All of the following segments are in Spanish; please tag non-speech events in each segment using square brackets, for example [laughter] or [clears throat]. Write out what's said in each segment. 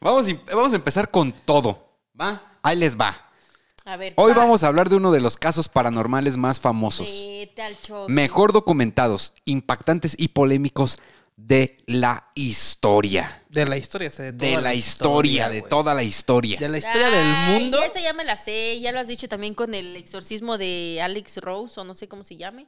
Vamos, a- vamos a empezar con todo. ¿Va? Ahí les va. A ver. Hoy vamos a hablar de uno de los casos paranormales más famosos, Vete al choque. mejor documentados, impactantes y polémicos de la historia. De la historia, o sea, de, De toda la historia, de güey. toda la historia. De la historia del mundo. Esa ya me la sé, ya lo has dicho también con el exorcismo de Alex Rose, o no sé cómo se llame.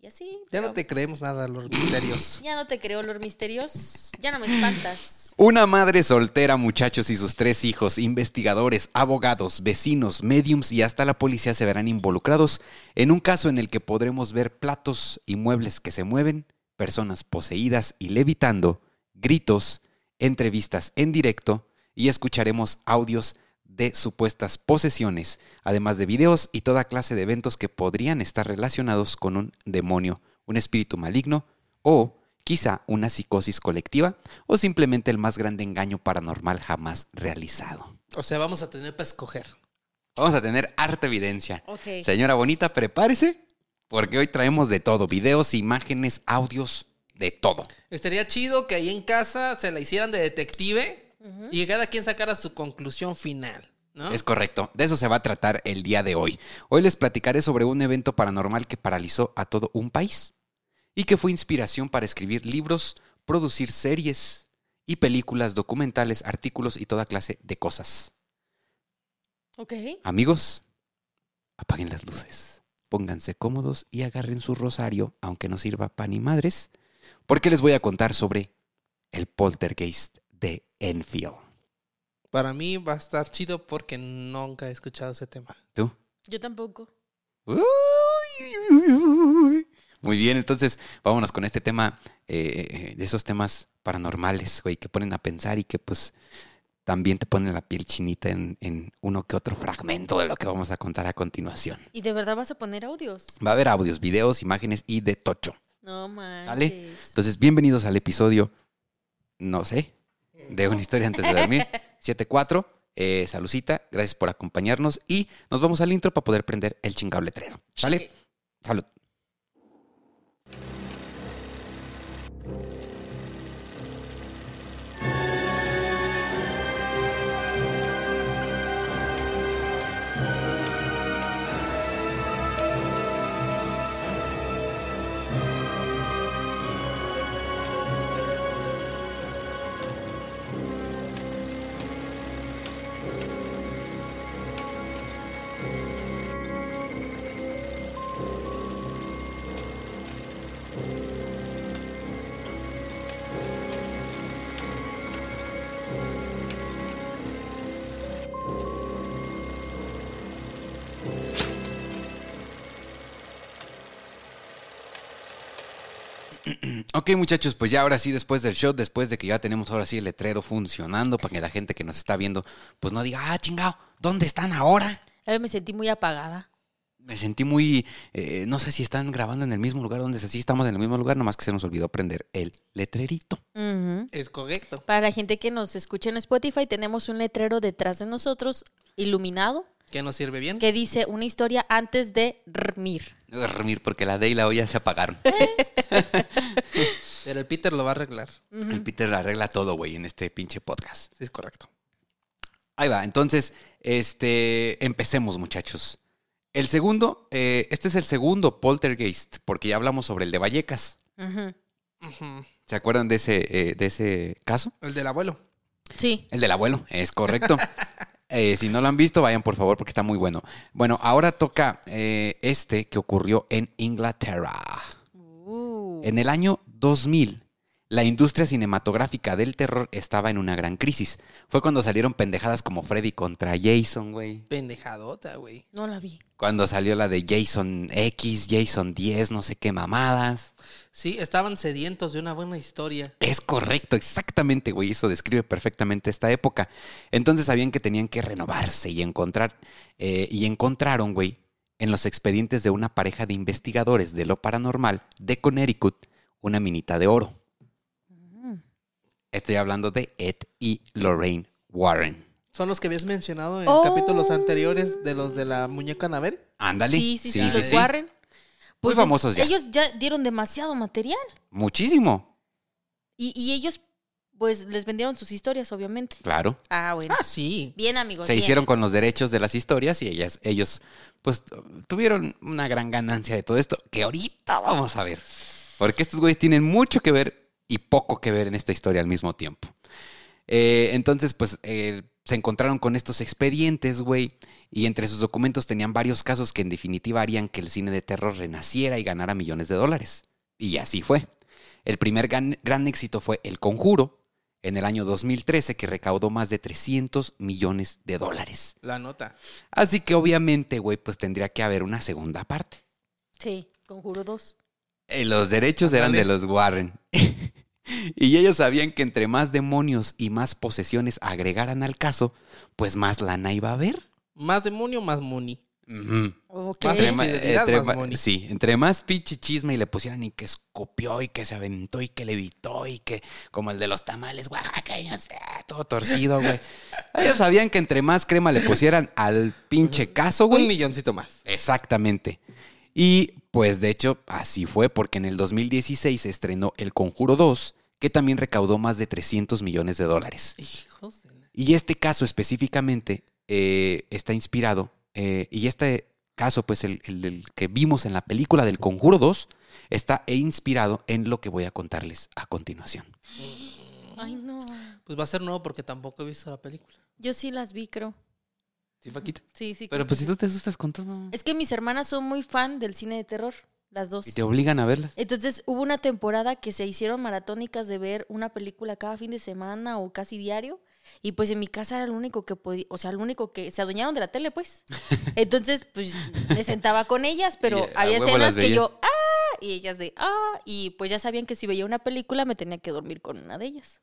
Y así. Ya pero no te creemos nada, los misterios. Ya no te creo, los misterios. Ya no me espantas. Una madre soltera, muchachos, y sus tres hijos, investigadores, abogados, vecinos, mediums y hasta la policía se verán involucrados en un caso en el que podremos ver platos y muebles que se mueven, personas poseídas y levitando, gritos, entrevistas en directo y escucharemos audios de supuestas posesiones, además de videos y toda clase de eventos que podrían estar relacionados con un demonio, un espíritu maligno o quizá una psicosis colectiva o simplemente el más grande engaño paranormal jamás realizado. O sea, vamos a tener para escoger. Vamos a tener harta evidencia. Ok. Señora bonita, prepárese porque hoy traemos de todo, videos, imágenes, audios, de todo. Estaría chido que ahí en casa se la hicieran de detective y cada quien sacara su conclusión final, ¿no? Es correcto, de eso se va a tratar el día de hoy. Hoy les platicaré sobre un evento paranormal que paralizó a todo un país y que fue inspiración para escribir libros, producir series y películas, documentales, artículos y toda clase de cosas. Ok. Amigos, apaguen las luces, pónganse cómodos y agarren su rosario, aunque no sirva pan ni madres, porque les voy a contar sobre el poltergeist de Enfield. Para mí va a estar chido porque nunca he escuchado ese tema. ¿Tú? Yo tampoco. Uy, uy, uy. Muy bien, entonces vámonos con este tema, eh, de esos temas paranormales, güey, que ponen a pensar y que pues también te ponen la piel chinita en, en uno que otro fragmento de lo que vamos a contar a continuación. ¿Y de verdad vas a poner audios? Va a haber audios, videos, imágenes y de tocho. No manches. ¿Sale? Entonces, bienvenidos al episodio, no sé, de una historia antes de dormir, [laughs] 7-4. Eh, salucita, gracias por acompañarnos y nos vamos al intro para poder prender el chingado letrero. ¿Sale? Salud. Ok, muchachos, pues ya ahora sí, después del show, después de que ya tenemos ahora sí el letrero funcionando para que la gente que nos está viendo, pues no diga, ah, chingado, ¿dónde están ahora? A ver, me sentí muy apagada. Me sentí muy, eh, no sé si están grabando en el mismo lugar donde sí estamos en el mismo lugar, nomás que se nos olvidó prender el letrerito. Es correcto. Para la gente que nos escucha en Spotify, tenemos un letrero detrás de nosotros, iluminado, ¿Qué nos sirve bien? que dice una historia antes de dormir. Dormir, porque la D y la O ya se apagaron. [laughs] Pero el Peter lo va a arreglar. El Peter arregla todo, güey, en este pinche podcast. Sí, es correcto. Ahí va, entonces, este, empecemos, muchachos. El segundo, eh, este es el segundo poltergeist, porque ya hablamos sobre el de Vallecas. ¿Se acuerdan de ese, eh, de ese caso? El del abuelo. Sí. El del abuelo, es correcto. [laughs] Eh, si no lo han visto, vayan por favor porque está muy bueno. Bueno, ahora toca eh, este que ocurrió en Inglaterra. En el año 2000, la industria cinematográfica del terror estaba en una gran crisis. Fue cuando salieron pendejadas como Freddy contra Jason, güey. Pendejadota, güey. No la vi. Cuando salió la de Jason X, Jason 10, no sé qué mamadas. Sí, estaban sedientos de una buena historia. Es correcto, exactamente, güey. Eso describe perfectamente esta época. Entonces sabían que tenían que renovarse y encontrar. eh, y encontraron, güey, en los expedientes de una pareja de investigadores de lo paranormal de Connecticut, una minita de oro. Estoy hablando de Ed y Lorraine Warren. Son los que habías mencionado en Oh. capítulos anteriores de los de la muñeca Anabel. Ándale. Sí, sí, sí, los Warren. Muy Pues famosos ya. Ellos ya dieron demasiado material. Muchísimo. Y, y ellos, Pues les vendieron sus historias, obviamente. Claro. Ah, bueno. Ah, sí. Bien, amigos. Se bien. hicieron con los derechos de las historias y ellas, ellos, pues, tuvieron una gran ganancia de todo esto, que ahorita vamos a ver. Porque estos güeyes tienen mucho que ver y poco que ver en esta historia al mismo tiempo. Eh, entonces, pues, eh, se encontraron con estos expedientes, güey, y entre sus documentos tenían varios casos que en definitiva harían que el cine de terror renaciera y ganara millones de dólares. Y así fue. El primer gran, gran éxito fue El Conjuro, en el año 2013, que recaudó más de 300 millones de dólares. La nota. Así que obviamente, güey, pues tendría que haber una segunda parte. Sí, Conjuro 2. Eh, los derechos eran de los Warren. [laughs] y ellos sabían que entre más demonios y más posesiones agregaran al caso, pues más lana iba a haber. Más demonio, más money. Ok. Más Entre fidelidad, entre más sí, entre más pinche chisme y le pusieran y que escupió y que se aventó y que levitó y que como el de los tamales oaxaqueños, todo torcido, güey. [laughs] Ellos sabían que entre más crema le pusieran al pinche caso, Un güey. milloncito más. Exactamente. Y pues de hecho así fue porque en el 2016 se estrenó El Conjuro 2, que también recaudó más de 300 millones de dólares. Hijos de Y este caso específicamente eh, está inspirado, eh, y este caso, pues el, el del que vimos en la película del Conjuro 2, está inspirado en lo que voy a contarles a continuación. Ay, no. Pues va a ser nuevo porque tampoco he visto la película. Yo sí las vi, creo. ¿Sí, Paquita? Sí, sí. Pero pues si tú te asustas con todo. Es que mis hermanas son muy fan del cine de terror, las dos. Y te obligan a verlas. Entonces hubo una temporada que se hicieron maratónicas de ver una película cada fin de semana o casi diario. Y pues en mi casa era lo único que podía, o sea, lo único que se adueñaron de la tele, pues. [laughs] Entonces, pues me sentaba con ellas, pero Y, había escenas que yo, ¡ah! Y ellas de, ¡ah! Y pues ya sabían que si veía una película me tenía que dormir con una de ellas.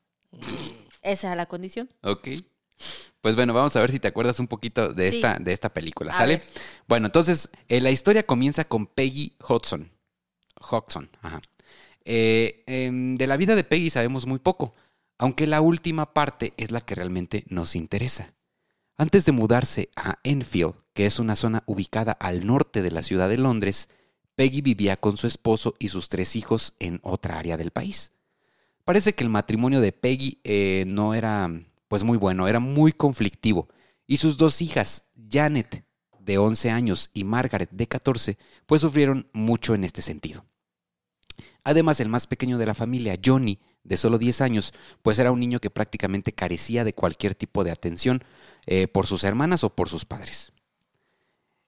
Esa era la condición. Ok. Pues bueno, vamos a ver si te acuerdas un poquito de, Sí. esta, de esta película, ¿sale? Bueno, entonces, eh, la historia comienza con Peggy Hodgson. Hodgson, ajá. Eh, em, de la vida de Peggy sabemos muy poco, aunque la última parte es la que realmente nos interesa. Antes de mudarse a Enfield, que es una zona ubicada al norte de la ciudad de Londres, Peggy vivía con su esposo y sus tres hijos en otra área del país. Parece que el matrimonio de Peggy eh, no era pues muy bueno, era muy conflictivo. Y sus dos hijas, Janet, de 11 años, y Margaret, de 14, pues sufrieron mucho en este sentido. Además, el más pequeño de la familia, Johnny, de solo 10 años, pues era un niño que prácticamente carecía de cualquier tipo de atención eh, por sus hermanas o por sus padres.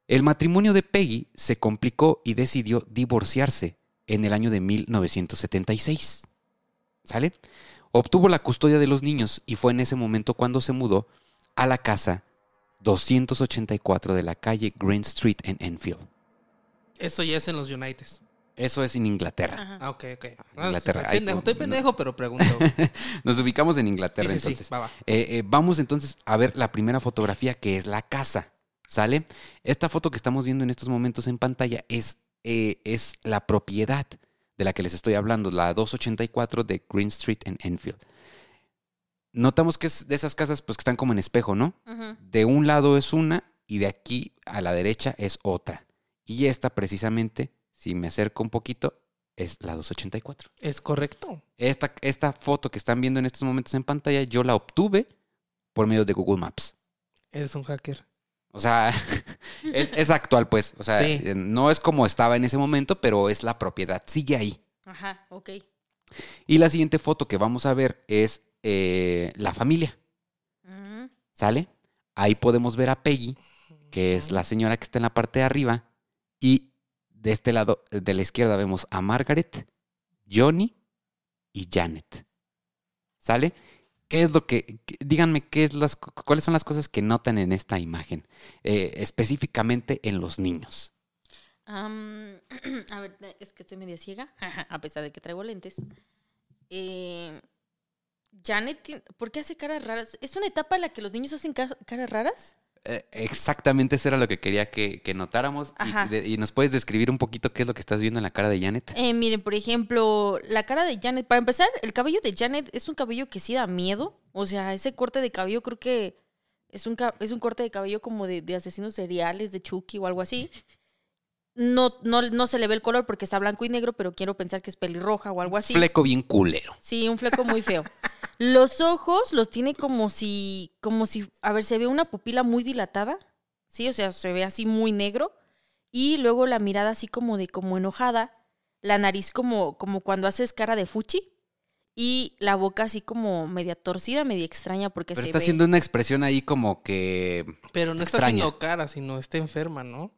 El matrimonio de Peggy se complicó y decidió divorciarse en el año de 1976. ¿Sale? Obtuvo la custodia de los niños y fue en ese momento cuando se mudó a la casa 284 de la calle Green Street en Enfield. Eso ya es en los United. Eso es en Inglaterra. Ajá. Ah, ok, ok. Ah, Inglaterra. Estoy pendejo, no. pero pregunto. [laughs] Nos ubicamos en Inglaterra Sí, sí, sí, entonces. va, va. Eh, eh, vamos entonces a ver la primera fotografía que es la casa. ¿Sale? Esta foto que estamos viendo en estos momentos en pantalla es, eh, es la propiedad de la que les estoy hablando, la 284 de Green Street en Enfield. Notamos que es de esas casas pues que están como en espejo, ¿no? De un lado es una y de aquí a la derecha es otra. Y esta precisamente, si me acerco un poquito, es la 284. ¿Es correcto? Esta, esta foto que están viendo en estos momentos en pantalla, yo la obtuve por medio de Google Maps. Eres un hacker. O sea, [laughs] es, es actual, pues. O sea, Sí. eh, no es como estaba en ese momento, pero es la propiedad. Sigue ahí. Ajá, ok. Y la siguiente foto que vamos a ver es eh, la familia. Ujú. ¿Sale? Ahí podemos ver a Peggy, que es la señora que está en la parte de arriba. Y de este lado, de la izquierda, vemos a Margaret, Johnny y Janet. ¿Sale? ¿Qué es lo que, díganme qué es las, cuáles son las cosas que notan en esta imagen, Eh, específicamente en los niños? [clears throat] A ver, eh, es que estoy media ciega, [laughs] a pesar de que traigo lentes. Eh, Janet, ¿por qué hace caras raras? ¿Es una etapa en la que los niños hacen ca- caras raras? Eh, exactamente eso era lo que quería que, que notáramos. Y, Ajá. de- y nos puedes describir un poquito qué es lo que estás viendo en la cara de Janet. Eh, miren, por ejemplo, la cara de Janet. Para empezar, el cabello de Janet es un cabello que sí da miedo. O sea, ese corte de cabello creo que es un, es un corte de cabello como de, de asesinos seriales, de Chucky o algo así. No, no, no se le ve el color porque está blanco y negro, pero quiero pensar que es pelirroja o algo así. Fleco bien culero. Sí, un fleco muy feo. [laughs] Los ojos los tiene como si, como si, a ver, se ve una pupila muy dilatada, sí, o sea, se ve así muy negro y luego la mirada así como de como enojada, la nariz como como cuando haces cara de fuchi y la boca así como media torcida, media extraña porque Pero se está ve. haciendo una expresión ahí como que... Pero no está Extraña. haciendo cara, sino está enferma, ¿no?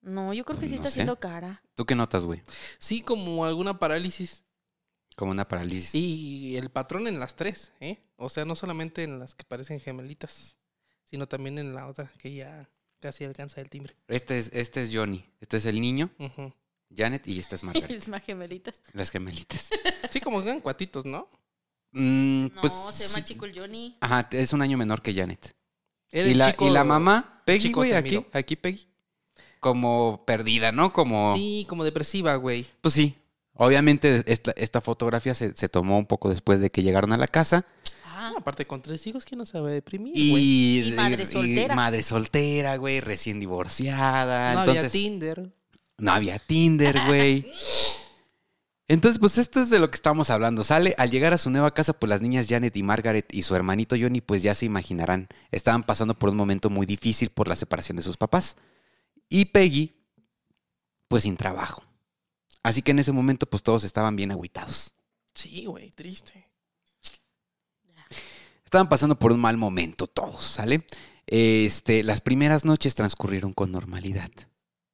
No, yo creo que sí No está sé. haciendo cara. ¿Tú qué notas, güey? Sí, como alguna parálisis. Como una parálisis. Y el patrón en las tres, ¿eh? O sea, no solamente en las que parecen gemelitas, sino también en la otra, que ya casi alcanza el timbre. Este es, este es Johnny. Este es el niño. Janet, y esta es [laughs] Margaret. Es más gemelitas. Las gemelitas. [laughs] Sí, como que eran cuatitos, ¿no? Mm, No, pues, se más chico el Johnny. Ajá, es un año menor que Janet. Y el la, chico- y la mamá, Peggy, güey, aquí, aquí Peggy. Como perdida, ¿no? Como... Sí, como depresiva, güey. Pues sí. Obviamente esta, esta fotografía se, se tomó un poco después de que llegaron a la casa. Ah, Aparte, con tres hijos, ¿quién no sabe deprimir, güey? Y, Y madre soltera. madre soltera, güey, recién divorciada. No había Tinder. no había Tinder, güey. [laughs] Entonces, pues esto es de lo que estamos hablando. Sale, al llegar a su nueva casa, pues las niñas Janet y Margaret y su hermanito Johnny, pues ya se imaginarán, estaban pasando por un momento muy difícil por la separación de sus papás. Y Peggy, pues sin trabajo. Así que en ese momento, pues todos estaban bien agüitados. Sí, güey, triste. Estaban pasando por un mal momento todos, ¿sale? Este, las primeras noches transcurrieron con normalidad.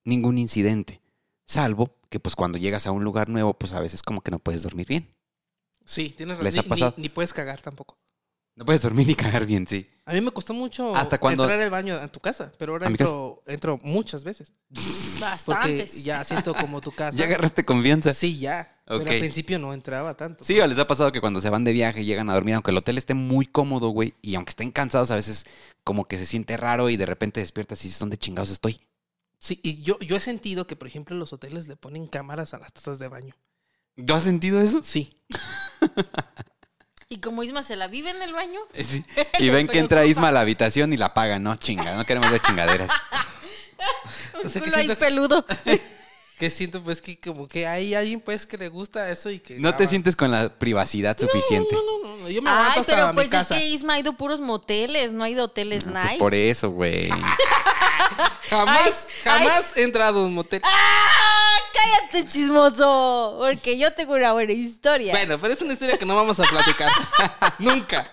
Ningún incidente. Salvo que pues cuando llegas a un lugar nuevo, pues a veces como que no puedes dormir bien. Sí, tienes razón. ¿Les ha pasado? ni- ni puedes cagar tampoco. No puedes dormir [laughs] ni cagar bien, sí. A mí me costó mucho entrar al baño a tu casa, pero ahora ¿A mi entro, entro muchas veces. [laughs] Porque bastantes. ya siento como tu casa. Ya agarraste confianza. Sí, ya. Pero Ok. al principio no entraba tanto. Sí, o les ha pasado que cuando se van de viaje y llegan a dormir, aunque el hotel esté muy cómodo, güey, y aunque estén cansados, a veces como que se siente raro y de repente despiertas y dices, ¿dónde chingados estoy? Sí, y yo, yo he sentido que, por ejemplo, los hoteles le ponen cámaras a las tazas de baño. ¿Tú has sentido eso? Sí. [laughs] Y como Isma se la vive en el baño. Sí. [laughs] Y ven que entra. Isma a la habitación y la apagan, ¿no? Chinga, no queremos ver chingaderas. [laughs] O sea, culo ahí siento peludo. [laughs] Que siento, pues, que como que hay alguien, pues, que le gusta eso y que... No te sientes con la privacidad suficiente. No, no, no, no. Yo me aguanto Ay, hasta pero mi pues es casa. que Isma ha ido puros moteles, no ha ido hoteles Pues nice. por eso, güey. Jamás, Ay, jamás he entrado a un motel. ¡Ah! ¡Cállate, chismoso! Porque yo tengo una buena historia. Bueno, pero es una historia que no vamos a platicar. [laughs] nunca.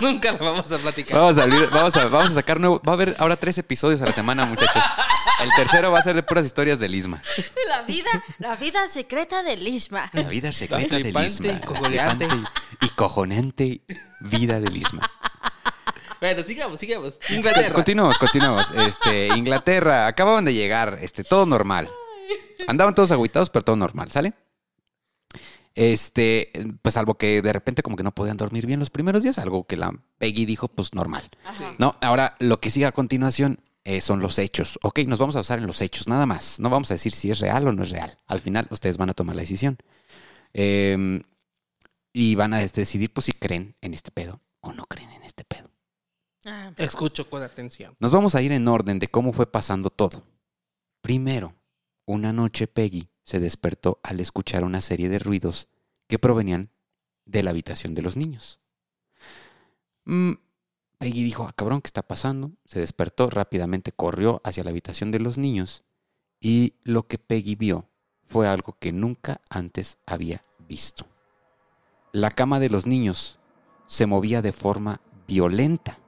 Nunca la vamos a platicar. Vamos a, abrir- vamos, a, vamos a sacar nuevo. Va a haber ahora tres episodios a la semana, muchachos. El tercero va a ser de puras historias del Isma. La vida, la vida secreta del Isma. La vida secreta del flipante Isma. y Y cojonante vida del Isma. Bueno, sigamos, sigamos. Inglaterra. Continuamos, continuamos. Este, Inglaterra, acababan de llegar, este, todo normal. Andaban todos agüitados, pero todo normal, ¿sale? Este, pues salvo que de repente como que no podían dormir bien los primeros días, algo que la Peggy dijo, pues normal. Ajá. No, ahora lo que sigue a continuación eh, son los hechos. Ok, nos vamos a basar en los hechos, nada más. No vamos a decir si es real o no es real. Al final ustedes van a tomar la decisión. Eh, y van a decidir pues si creen en este pedo o no creen en este pedo. Ah, Escucho con atención. Nos vamos a ir en orden de cómo fue pasando todo. Primero, una noche Peggy se despertó al escuchar una serie de ruidos que provenían de la habitación de los niños. Mm, Peggy dijo, ah, cabrón, ¿qué está pasando? Se despertó rápidamente, corrió hacia la habitación de los niños y lo que Peggy vio fue algo que nunca antes había visto. La cama de los niños se movía de forma violenta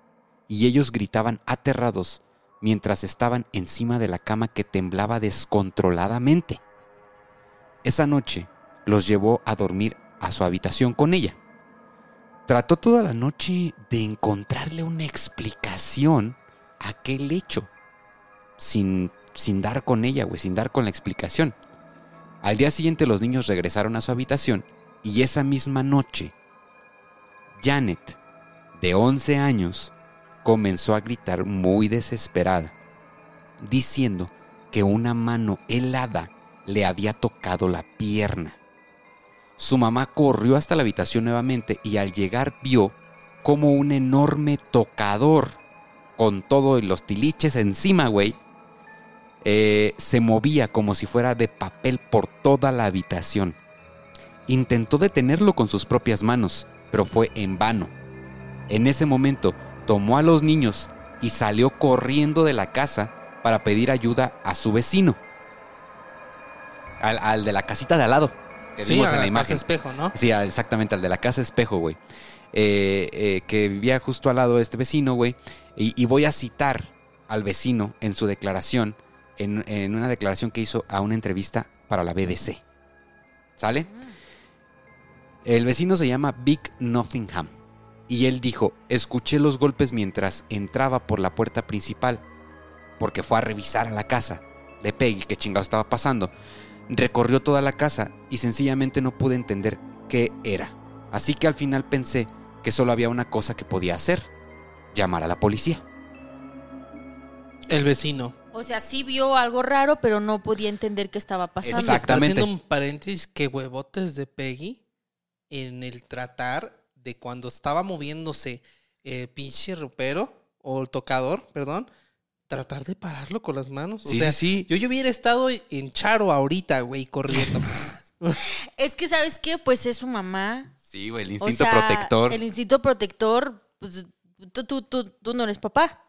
y ellos gritaban aterrados mientras estaban encima de la cama que temblaba descontroladamente. Esa noche los llevó a dormir a su habitación con ella. Trató toda la noche de encontrarle una explicación a aquel hecho, sin, sin dar con ella, güey, sin dar con la explicación. Al día siguiente los niños regresaron a su habitación y esa misma noche, Janet, de 11 años, comenzó a gritar muy desesperada, diciendo que una mano helada le había tocado la pierna. Su mamá corrió hasta la habitación nuevamente y al llegar vio como un enorme tocador con todo los tiliches encima, güey, eh, se movía como si fuera de papel por toda la habitación. Intentó detenerlo con sus propias manos, pero fue en vano. En ese momento tomó a los niños y salió corriendo de la casa para pedir ayuda a su vecino. Al, al de la casita de al lado. Que Sí, vimos en la la imagen. casa espejo, ¿no? Sí, exactamente, al de la casa espejo, güey. Eh, eh, que vivía justo al lado de este vecino, güey. Y, y voy a citar al vecino en su declaración, en, en una declaración que hizo a una entrevista para la BBC. ¿Sale? El vecino se llama Vic Nottingham. Y él dijo, escuché los golpes mientras entraba por la puerta principal, porque fue a revisar a la casa de Peggy, qué chingado estaba pasando. Recorrió toda la casa y sencillamente no pude entender qué era. Así que al final pensé que solo había una cosa que podía hacer, llamar a la policía. El vecino. O sea, sí vio algo raro, pero no podía entender qué estaba pasando. Exactamente. Haciendo un paréntesis, que huevotes de Peggy en el tratar de cuando estaba moviéndose eh, pinche ropero o el tocador, perdón, tratar de pararlo con las manos. O Sí, sea, sí, sí. Yo, yo hubiera estado en Charo ahorita, güey, corriendo. [laughs] Es que, ¿sabes qué? Pues es su mamá. Sí, güey, el O instinto sea, protector. El instinto protector, pues tú, tú, tú, tú no eres papá,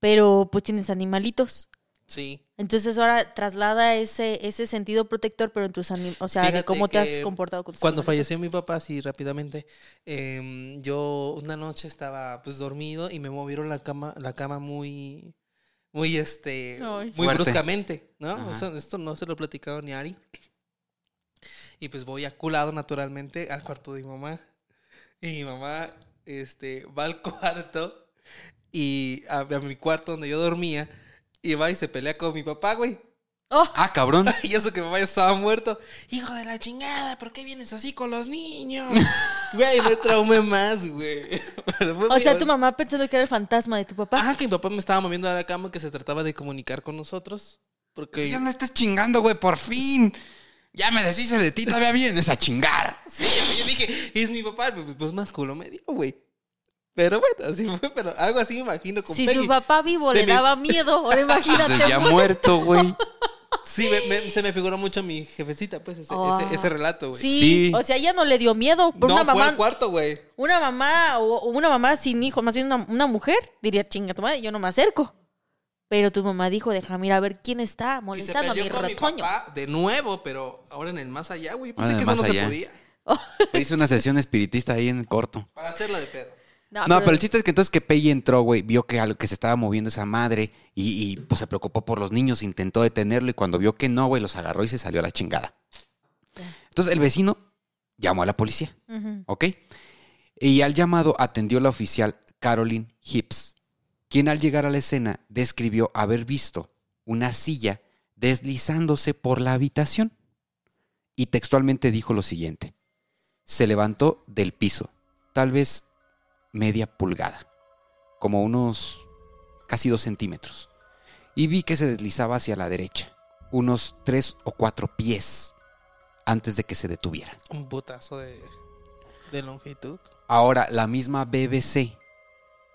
pero pues tienes animalitos. Sí. Entonces ahora traslada ese, ese sentido protector, pero en tus animales, o sea, de Fíjate cómo te has comportado con tus Cuando animalitos. falleció mi papá, sí, rápidamente, em, yo una noche estaba pues dormido y me movieron la cama, la cama muy, muy este, Ay. muy Fuerte. bruscamente, ¿no? Ajá. Eso- esto no se lo he platicado ni a Ari. Y pues voy aculado naturalmente al cuarto de mi mamá. Y mi mamá, este, va al [laughs] cuarto y a, a mi cuarto donde yo dormía y va y se pelea con mi papá, güey. ¡Oh! Ah, cabrón. [laughs] Y eso que mi papá ya estaba muerto. Hijo de la chingada, ¿por qué vienes así con los niños? [laughs] Güey, me traumé más, güey. O sea, tu mamá pensando que era el fantasma de tu papá. Ah, que mi papá me estaba moviendo a la cama que se trataba de comunicar con nosotros. Porque Ya no estés chingando, güey, por fin. Ya me deshice de ti, todavía vienes a chingar. Sí, yo dije, es mi papá, pues, pues más culo me dio, güey. Pero bueno, así fue, pero algo así me imagino con si Peggy. su papá vivo Se le me- daba miedo, ahora [laughs] imagínate. Entonces ya muerto, güey. Sí, me- me- se me figuró mucho mi jefecita, pues, ese, Oh. ese, ese relato, güey. Sí, Sí. o sea, ella no le dio miedo. Por no, una fue mamá, al cuarto, güey. una mamá o una mamá sin hijo, más bien una, una mujer, diría, chinga tu madre, yo no me acerco. Pero tu mamá dijo, déjame ir a ver quién está Y se molestando a mi peleó con mi retoño. papá de nuevo, pero ahora en el más allá, güey. Pensé en que eso no más se allá. podía. Hice una sesión espiritista ahí en el corto. Para hacerla de pedo. No, pero el chiste es que entonces que Peggy entró, güey, vio que algo que se estaba moviendo esa madre y, y, pues se preocupó por los niños, intentó detenerlo y cuando vio que no, güey, los agarró y se salió a la chingada. Entonces el vecino llamó a la policía. ¿ok? Y al llamado atendió la oficial Caroline Hips, quien al llegar a la escena describió haber visto una silla deslizándose por la habitación. Y textualmente dijo lo siguiente. Se levantó del piso, tal vez media pulgada, como unos casi dos centímetros, y vi que se deslizaba hacia la derecha, unos tres o cuatro pies, antes de que se detuviera. Un putazo de, de longitud. Ahora, la misma BBC,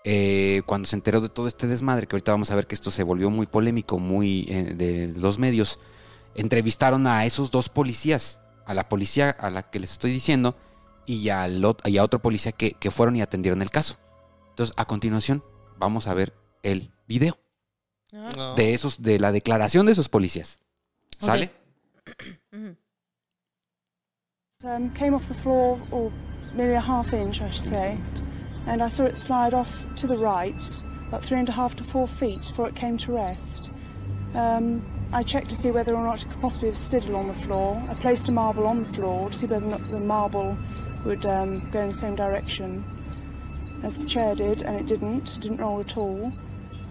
eh, cuando se enteró de todo este desmadre, que ahorita vamos a ver que esto se volvió muy polémico, muy eh, de los medios, entrevistaron a esos dos policías, a la policía a la que les estoy diciendo y, al ot- y a otro policía que, que fueron y atendieron el caso. Entonces, a continuación, vamos a ver el video Ah, No. de esos, de la declaración de esos policías. ¿Sale? [clears throat] ujú. Um, came off the floor, or nearly a half inch, I should say, and I saw it slide off to the right, about three and a half to four feet before it came to rest. Um, I checked to see whether or not it could possibly have slid along the floor. I placed a marble on the floor to see whether or not the marble would um, go in the same direction as the chair did, and it didn't. It didn't roll at all.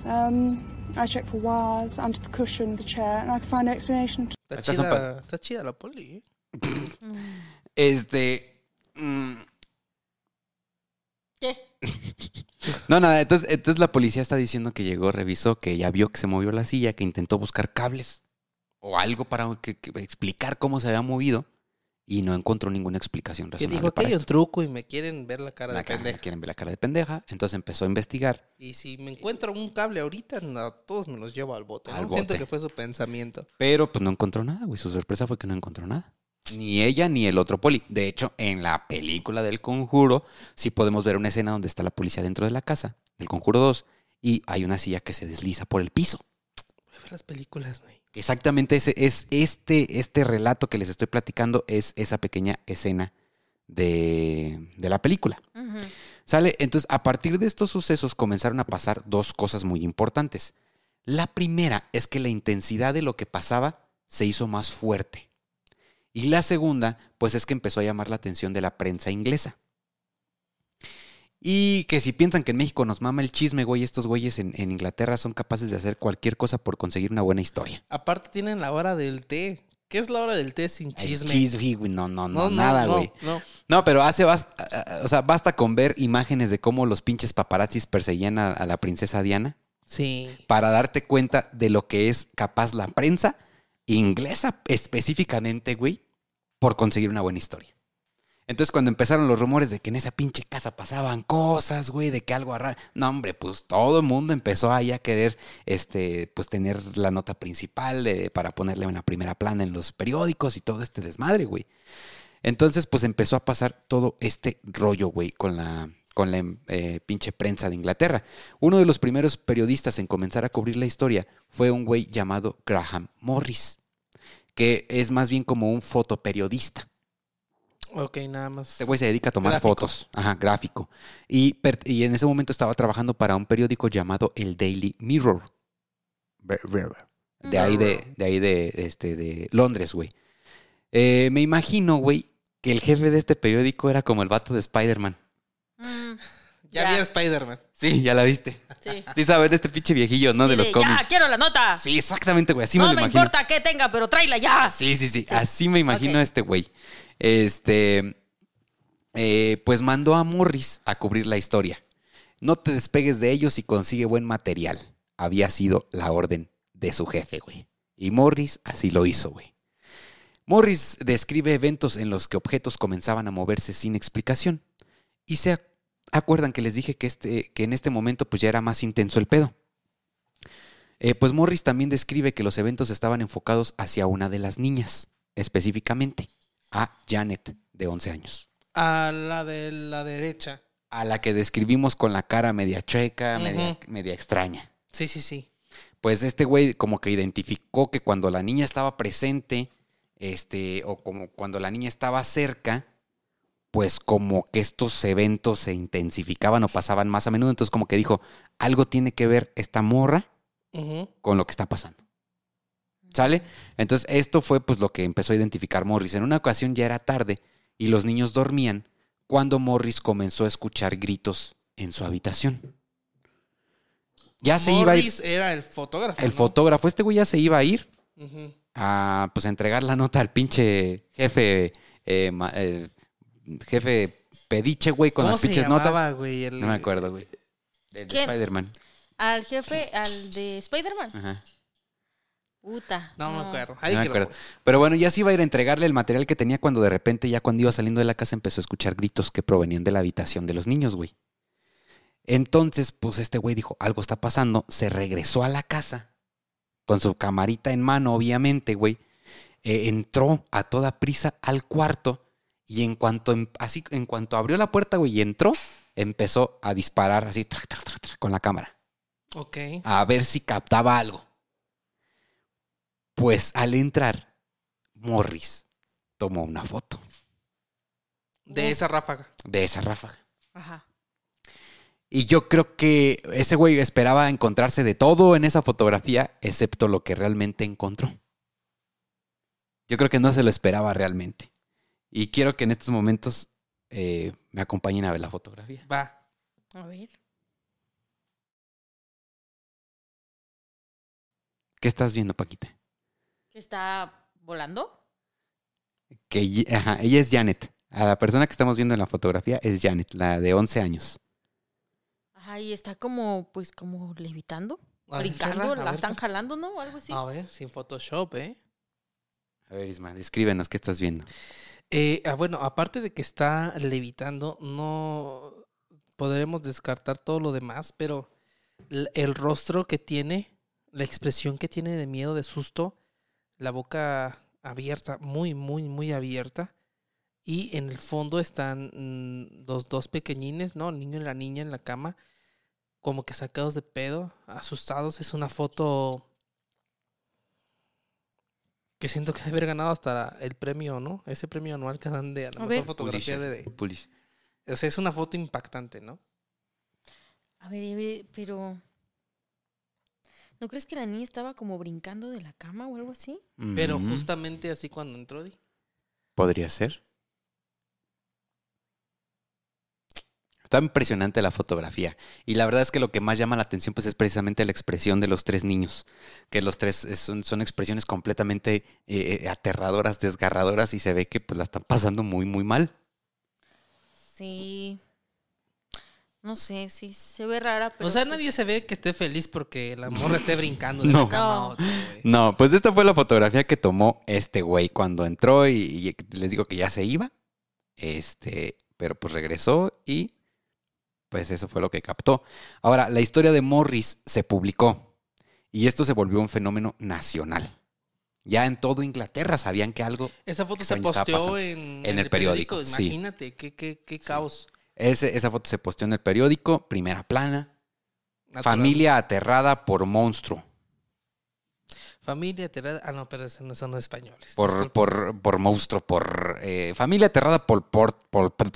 Um, I checked for wires under the cushion of the chair, and I could find no explanation Está chida, está chida la poli, ¿eh? [laughs] Este. mm, ¿Qué? [laughs] No, nada, entonces, entonces la policía está diciendo que llegó, revisó, que ya vio que se movió la silla, que intentó buscar cables o algo para que- que explicar cómo se había movido y no encontró ninguna explicación razonable dijo que hay un truco y me quieren ver la cara La de cara- pendeja. quieren ver la cara de pendeja, entonces empezó a investigar. Y si me encuentro un cable ahorita, no, todos me los llevo al bote. Al ¿no? Siento que fue su pensamiento. Pero pues no encontró nada, güey. Su sorpresa fue que no encontró nada. Ni ella ni el otro poli. De hecho, en la película del conjuro, sí podemos ver una escena donde está la policía dentro de la casa, del conjuro 2, y hay una silla que se desliza por el piso. Voy a ver las películas, güey. Exactamente ese es este, este relato que les estoy platicando, es esa pequeña escena de, de la película. ¿Sale? Entonces, a partir de estos sucesos comenzaron a pasar dos cosas muy importantes. La primera es que la intensidad de lo que pasaba se hizo más fuerte. Y la segunda, pues es que empezó a llamar la atención de la prensa inglesa. Y que si piensan que en México nos mama el chisme, güey, estos güeyes en, en Inglaterra son capaces de hacer cualquier cosa por conseguir una buena historia. Aparte tienen la hora del té. ¿Qué es la hora del té sin El chisme? güey, no, no, no, nada, no, güey. No, No, pero hace basta, o sea, basta con ver imágenes de cómo los pinches paparazzis perseguían a, a la princesa Diana Sí. para darte cuenta de lo que es capaz la prensa inglesa específicamente, güey, por conseguir una buena historia. Entonces, cuando empezaron los rumores de que en esa pinche casa pasaban cosas, güey, de que algo raro. No, hombre, pues todo el mundo empezó ahí a querer, este, pues tener la nota principal para ponerle una primera plana en los periódicos y todo este desmadre, güey. Entonces, pues empezó a pasar todo este rollo, güey, con la, con la eh, pinche prensa de Inglaterra. Uno de los primeros periodistas en comenzar a cubrir la historia fue un güey llamado Graham Morris, que es más bien como un fotoperiodista. Ok, nada más. Este güey se dedica a tomar Gráfico. fotos. Ajá, gráfico. Y, y en ese momento estaba trabajando para un periódico llamado el Daily Mirror. De ahí de, de ahí de, este, de Londres, güey. Eh, me imagino, güey, que el jefe de este periódico era como el vato de Spider-Man. Mm, Ya, [laughs] Ya. vi a Spider-Man. Sí, ya la viste. sí. [laughs] Sí, saben, este pinche viejillo, ¿no? Sí, de los Ya, cómics. quiero la nota. Sí, exactamente, güey. Así no me me, lo imagino. importa qué tenga, pero tráela ya. Sí, sí, sí. Así me imagino a este güey. Este. eh, pues mandó a Morris a cubrir la historia. No te despegues de ellos y consigue buen material. Había sido la orden de su jefe, güey. Y Morris así lo hizo, güey. Morris describe eventos en los que objetos comenzaban a moverse sin explicación. Y se ac- acuerdan que les dije que, este, que en este momento pues ya era más intenso el pedo. Eh, pues Morris también describe que los eventos estaban enfocados hacia una de las niñas, específicamente a Janet, de 11 años, A la de la derecha. a la que describimos con la cara media chueca, media, extraña. Sí, sí, sí. Pues este güey como que identificó que cuando la niña estaba presente, este, o como cuando la niña estaba cerca, pues como que estos eventos se intensificaban o pasaban más a menudo. Entonces como que dijo, algo tiene que ver esta morra con lo que está pasando. ¿Sale? Entonces, esto fue pues lo que empezó a identificar Morris. En una ocasión ya era tarde y los niños dormían cuando Morris comenzó a escuchar gritos en su habitación. Ya se iba a ir. Morris era el fotógrafo. El ¿no? fotógrafo, este güey ya se iba a ir a pues a entregar la nota al pinche jefe, eh, ma- eh, jefe pediche, güey, con ¿Cómo las se pinches notas. llamaba, güey? El- No me acuerdo, güey. El de ¿Quién? Spider-Man. Al jefe, al de Spider-Man. Ajá. Puta. No me acuerdo. No me acuerdo. Pero bueno, ya se iba a ir a entregarle el material que tenía cuando de repente, ya cuando iba saliendo de la casa, empezó a escuchar gritos que provenían de la habitación de los niños, güey. Entonces, pues este güey dijo, algo está pasando, se regresó a la casa, con su camarita en mano, obviamente, güey. Eh, entró a toda prisa al cuarto y en cuanto, em- así, en cuanto abrió la puerta, güey, y entró, empezó a disparar así, con la cámara Ok. a ver si captaba algo. Pues al entrar, Morris tomó una foto De esa ráfaga. de esa ráfaga. Ajá. Y yo creo que ese güey esperaba encontrarse de todo en esa fotografía, excepto lo que realmente encontró. Yo creo que no se lo esperaba realmente. Y quiero que en estos momentos eh, me acompañen a ver la fotografía. Va. A ver. ¿Qué estás viendo, Paquita? ¿Que está volando? Que ajá, ella es Janet. A la persona que estamos viendo en la fotografía es Janet, la de 11 años. Ajá, y está como, pues, como levitando. A brincando, la ver, están jalando, ¿no? Algo así. A ver, sin Photoshop, ¿eh? A ver, Isma, descríbenos qué estás viendo. Eh, ah, bueno, aparte de que está levitando, no podremos descartar todo lo demás, pero el rostro que tiene, la expresión que tiene de miedo, de susto, la boca abierta, muy, muy, muy abierta. Y en el fondo están mm, los dos pequeñines, ¿no? El niño y la niña en la cama, como que sacados de pedo, asustados. Es una foto que siento que debe haber ganado hasta el premio, ¿no? Ese premio anual que dan de a la A mejor ver. fotografía de, de-. O sea, es una foto impactante, ¿no? A ver, a ver, pero. ¿No crees que la niña estaba como brincando de la cama o algo así? Pero Ujú. justamente así cuando entró, di. Podría ser. Está impresionante la fotografía. Y la verdad es que lo que más llama la atención pues, es precisamente la expresión de los tres niños. Que los tres es- son, son expresiones completamente eh, eh, aterradoras, desgarradoras y se ve que pues, la están pasando muy, muy mal. Sí. No sé, sí, se ve rara, pero. o sea, sí. nadie se ve que esté feliz porque la [laughs] morra esté brincando de No. la cama No. otra. No, pues esta fue la fotografía que tomó este güey cuando entró y, y les digo que ya se iba. Este, pero pues regresó y pues eso fue lo que captó. Ahora, la historia de Morris se publicó y esto se volvió un fenómeno nacional. Ya en todo Inglaterra sabían que algo, Esa foto se posteó en, En el periódico. Imagínate, qué, qué, qué caos. Ese- esa foto se posteó en el periódico, primera plana, Natural. familia aterrada por monstruo, Familia aterrada. Ah, no, pero no son españoles. por, por, por monstruo, por eh, familia aterrada por, por, por, por,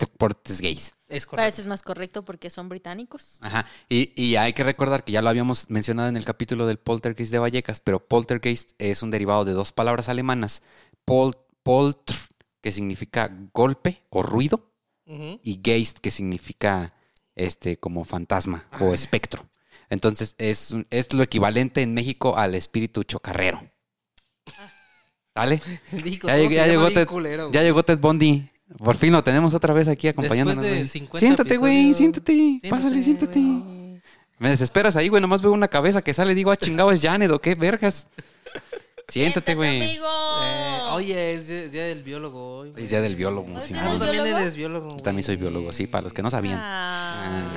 gays. Es Parece correcto. es más correcto porque son británicos. Ajá. Y, y hay que recordar que ya lo habíamos mencionado en el capítulo del poltergeist de Vallecas, pero poltergeist es un derivado de dos palabras alemanas. Pol, poltr, que significa golpe o ruido, Y geist, que significa este como fantasma o espectro. Entonces es, es lo equivalente en México al espíritu chocarrero. ¿Vale? [laughs] Digo, Ya, llegó Ted, culero, ya llegó Ted Bundy. Por fin lo tenemos otra vez aquí acompañándonos. Después de güey. 50 siéntate, güey, episodios. siéntate. Pásale, siéntate. Me desesperas ahí, güey. Nomás veo una cabeza que sale y digo, ah, chingado, es Janet o qué, vergas. Siéntate, güey. Eh, oye, es día, día del biólogo hoy. güey. Es día del biólogo, ¿Es sí, día del tú güey. también biólogo? eres biólogo. Yo también soy biólogo, sí, para los que no sabían. Ah.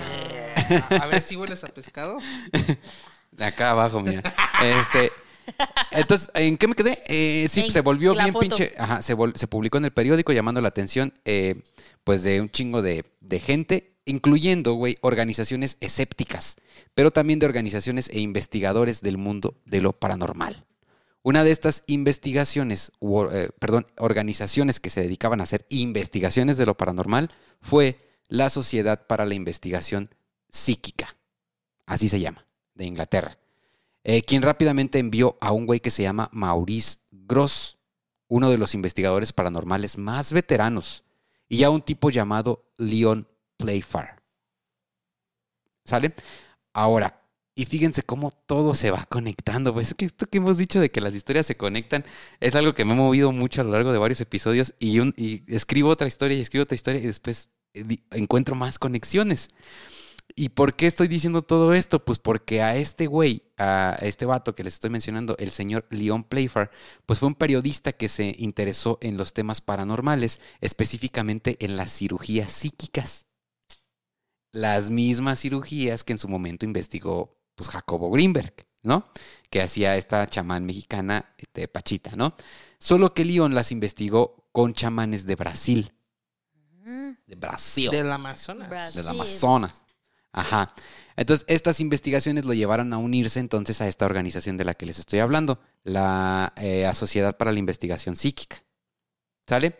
A a ver si hueles a pescado. [laughs] De acá abajo, mira. Este. Entonces, ¿en qué me quedé? Eh, sí, se volvió la bien foto. pinche. Ajá, se, vol- se publicó en el periódico llamando la atención, eh, pues, de un chingo de, de gente, incluyendo, güey, organizaciones escépticas, pero también de organizaciones e investigadores del mundo de lo paranormal. Una de estas investigaciones, eh, perdón, organizaciones que se dedicaban a hacer investigaciones de lo paranormal fue la Sociedad para la Investigación Psíquica. Así se llama, de Inglaterra. Eh, quien rápidamente envió a un güey que se llama Maurice Gross, uno de los investigadores paranormales más veteranos, y a un tipo llamado Leon Playfair. ¿Sale? Ahora, y fíjense cómo todo se va conectando. Pues es que esto que hemos dicho de que las historias se conectan es algo que me ha movido mucho a lo largo de varios episodios y, y escribo otra historia y escribo otra historia y después eh, encuentro más conexiones. ¿Y por qué estoy diciendo todo esto? Pues porque a este güey, a este vato que les estoy mencionando, el señor Leon Playfair, pues fue un periodista que se interesó en los temas paranormales, específicamente en las cirugías psíquicas. Las mismas cirugías que en su momento investigó pues, Jacobo Greenberg, ¿no? Que hacía esta chamán mexicana, este, Pachita, ¿no? Solo que Leon las investigó con chamanes de Brasil. De Brasil Del Amazonas. Brasil. del. Amazonas. Ajá. Entonces, estas investigaciones lo llevaron a unirse entonces a esta organización de la que les estoy hablando, la eh, Sociedad para la Investigación Psíquica. ¿Sale?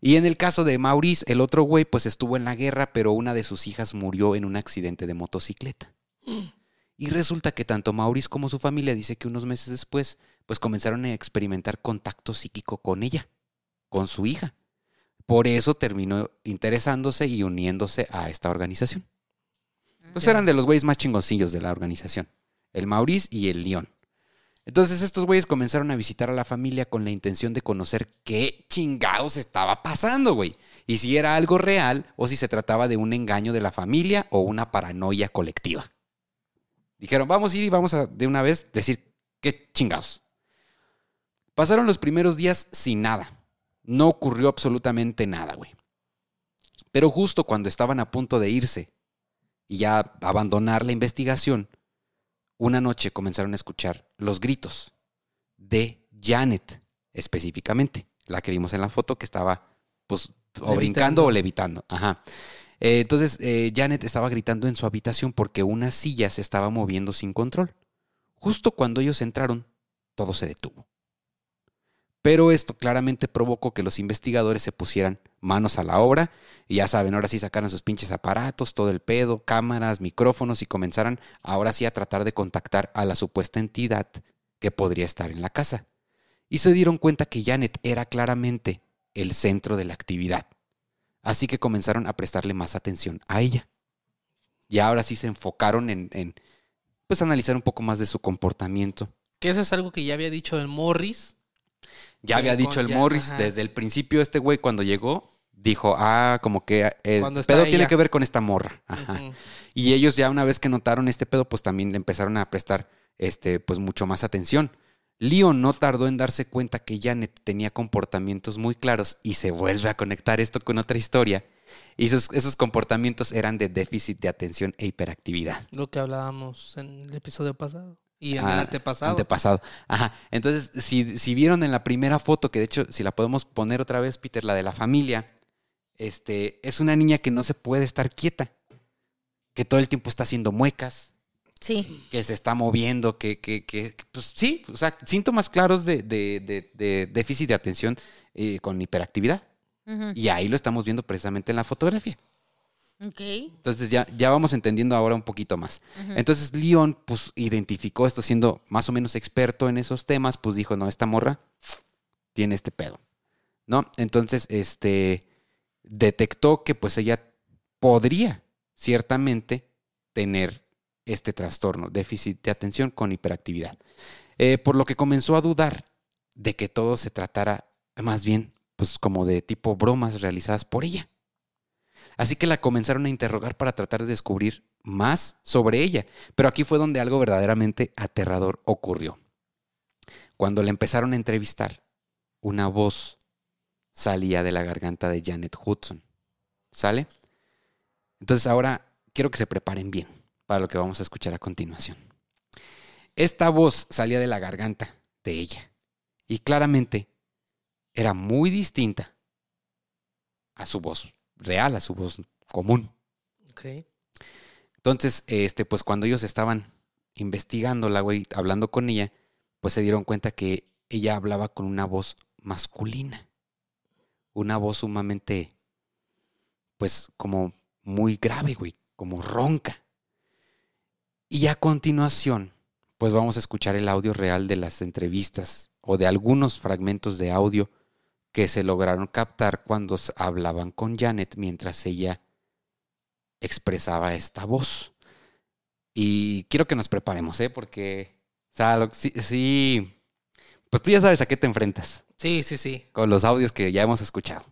Y en el caso de Maurice, el otro güey, pues estuvo en la guerra, pero una de sus hijas murió en un accidente de motocicleta. [gasps] [gasps] Y resulta que tanto Maurice como su familia dice que unos meses después, pues comenzaron a experimentar contacto psíquico con ella, con su hija. Por eso terminó interesándose y uniéndose a esta organización. Pues Ya. eran de los güeyes más chingoncillos de la organización, el Maurice y el León. Entonces estos güeyes comenzaron a visitar a la familia con la intención de conocer qué chingados estaba pasando, güey. Y si era algo real o si se trataba de un engaño de la familia o una paranoia colectiva. Dijeron, vamos a ir y vamos a de una vez decir qué chingados. Pasaron los primeros días sin nada. No ocurrió absolutamente nada, güey. Pero justo cuando estaban a punto de irse y ya abandonar la investigación, una noche comenzaron a escuchar los gritos de Janet, específicamente, la que vimos en la foto que estaba, pues, o Levitando. brincando o levitando. Ajá. Eh, entonces, eh, Janet estaba gritando en su habitación porque una silla se estaba moviendo sin control. Justo cuando ellos entraron, todo se detuvo. Pero esto claramente provocó que los investigadores se pusieran manos a la obra y ya saben, ahora sí sacaran sus pinches aparatos, todo el pedo, cámaras, micrófonos y comenzaran ahora sí a tratar de contactar a la supuesta entidad que podría estar en la casa. Y se dieron cuenta que Janet era claramente el centro de la actividad. Así que comenzaron a prestarle más atención a ella. Y ahora sí se enfocaron en, en, pues analizar un poco más de su comportamiento. Que eso es algo que ya había dicho el Morris. Ya había dicho el ya, Morris ajá. desde el principio, este güey cuando llegó, dijo, ah, como que el Cuando está pedo tiene que ver con esta morra. Ajá. Y ellos ya una vez que notaron este pedo, pues también le empezaron a prestar este, pues mucho más atención. Leon no tardó en darse cuenta que Janet tenía comportamientos muy claros y se vuelve a conectar esto con otra historia. Y esos, esos comportamientos eran de déficit de atención e hiperactividad. Lo que hablábamos en el episodio pasado. Y en Ah, el antepasado. Antepasado. Ajá. Entonces, si, si vieron en la primera foto, que de hecho, si la podemos poner otra vez, Peter, la de la familia, este, es una niña que no se puede estar quieta. Que todo el tiempo está haciendo muecas, Sí. que se está moviendo, que, que, que- pues sí, o sea, síntomas claros de, de- de- de déficit de atención eh, con hiperactividad. Y ahí lo estamos viendo precisamente en la fotografía. Ok. Entonces ya, ya vamos entendiendo ahora un poquito más. Entonces Leon pues identificó esto siendo más o menos experto en esos temas, pues dijo, no, esta morra tiene este pedo, ¿no? Entonces, este, detectó que pues ella podría ciertamente tener este trastorno, déficit de atención con hiperactividad. Eh, por lo que comenzó a dudar de que todo se tratara más bien pues como de tipo bromas realizadas por ella. Así que la comenzaron a interrogar para tratar de descubrir más sobre ella. Pero aquí fue donde algo verdaderamente aterrador ocurrió. Cuando le empezaron a entrevistar, una voz salía de la garganta de Janet Hudson. ¿Sale? Entonces ahora quiero que se preparen bien para lo que vamos a escuchar a continuación. Esta voz salía de la garganta de ella y claramente era muy distinta a su voz real, a su voz común. Ok. Entonces, este, pues cuando ellos estaban investigándola, güey, hablando con ella, pues se dieron cuenta que ella hablaba con una voz masculina. Una voz sumamente, pues como muy grave, güey, como ronca. Y a continuación, pues vamos a escuchar el audio real de las entrevistas o de algunos fragmentos de audio que se lograron captar cuando hablaban con Janet mientras ella expresaba esta voz. Y quiero que nos preparemos, ¿eh? Porque, o sea, lo- sí, sí, pues tú ya sabes a qué te enfrentas Sí, sí, sí. con los audios que ya hemos escuchado.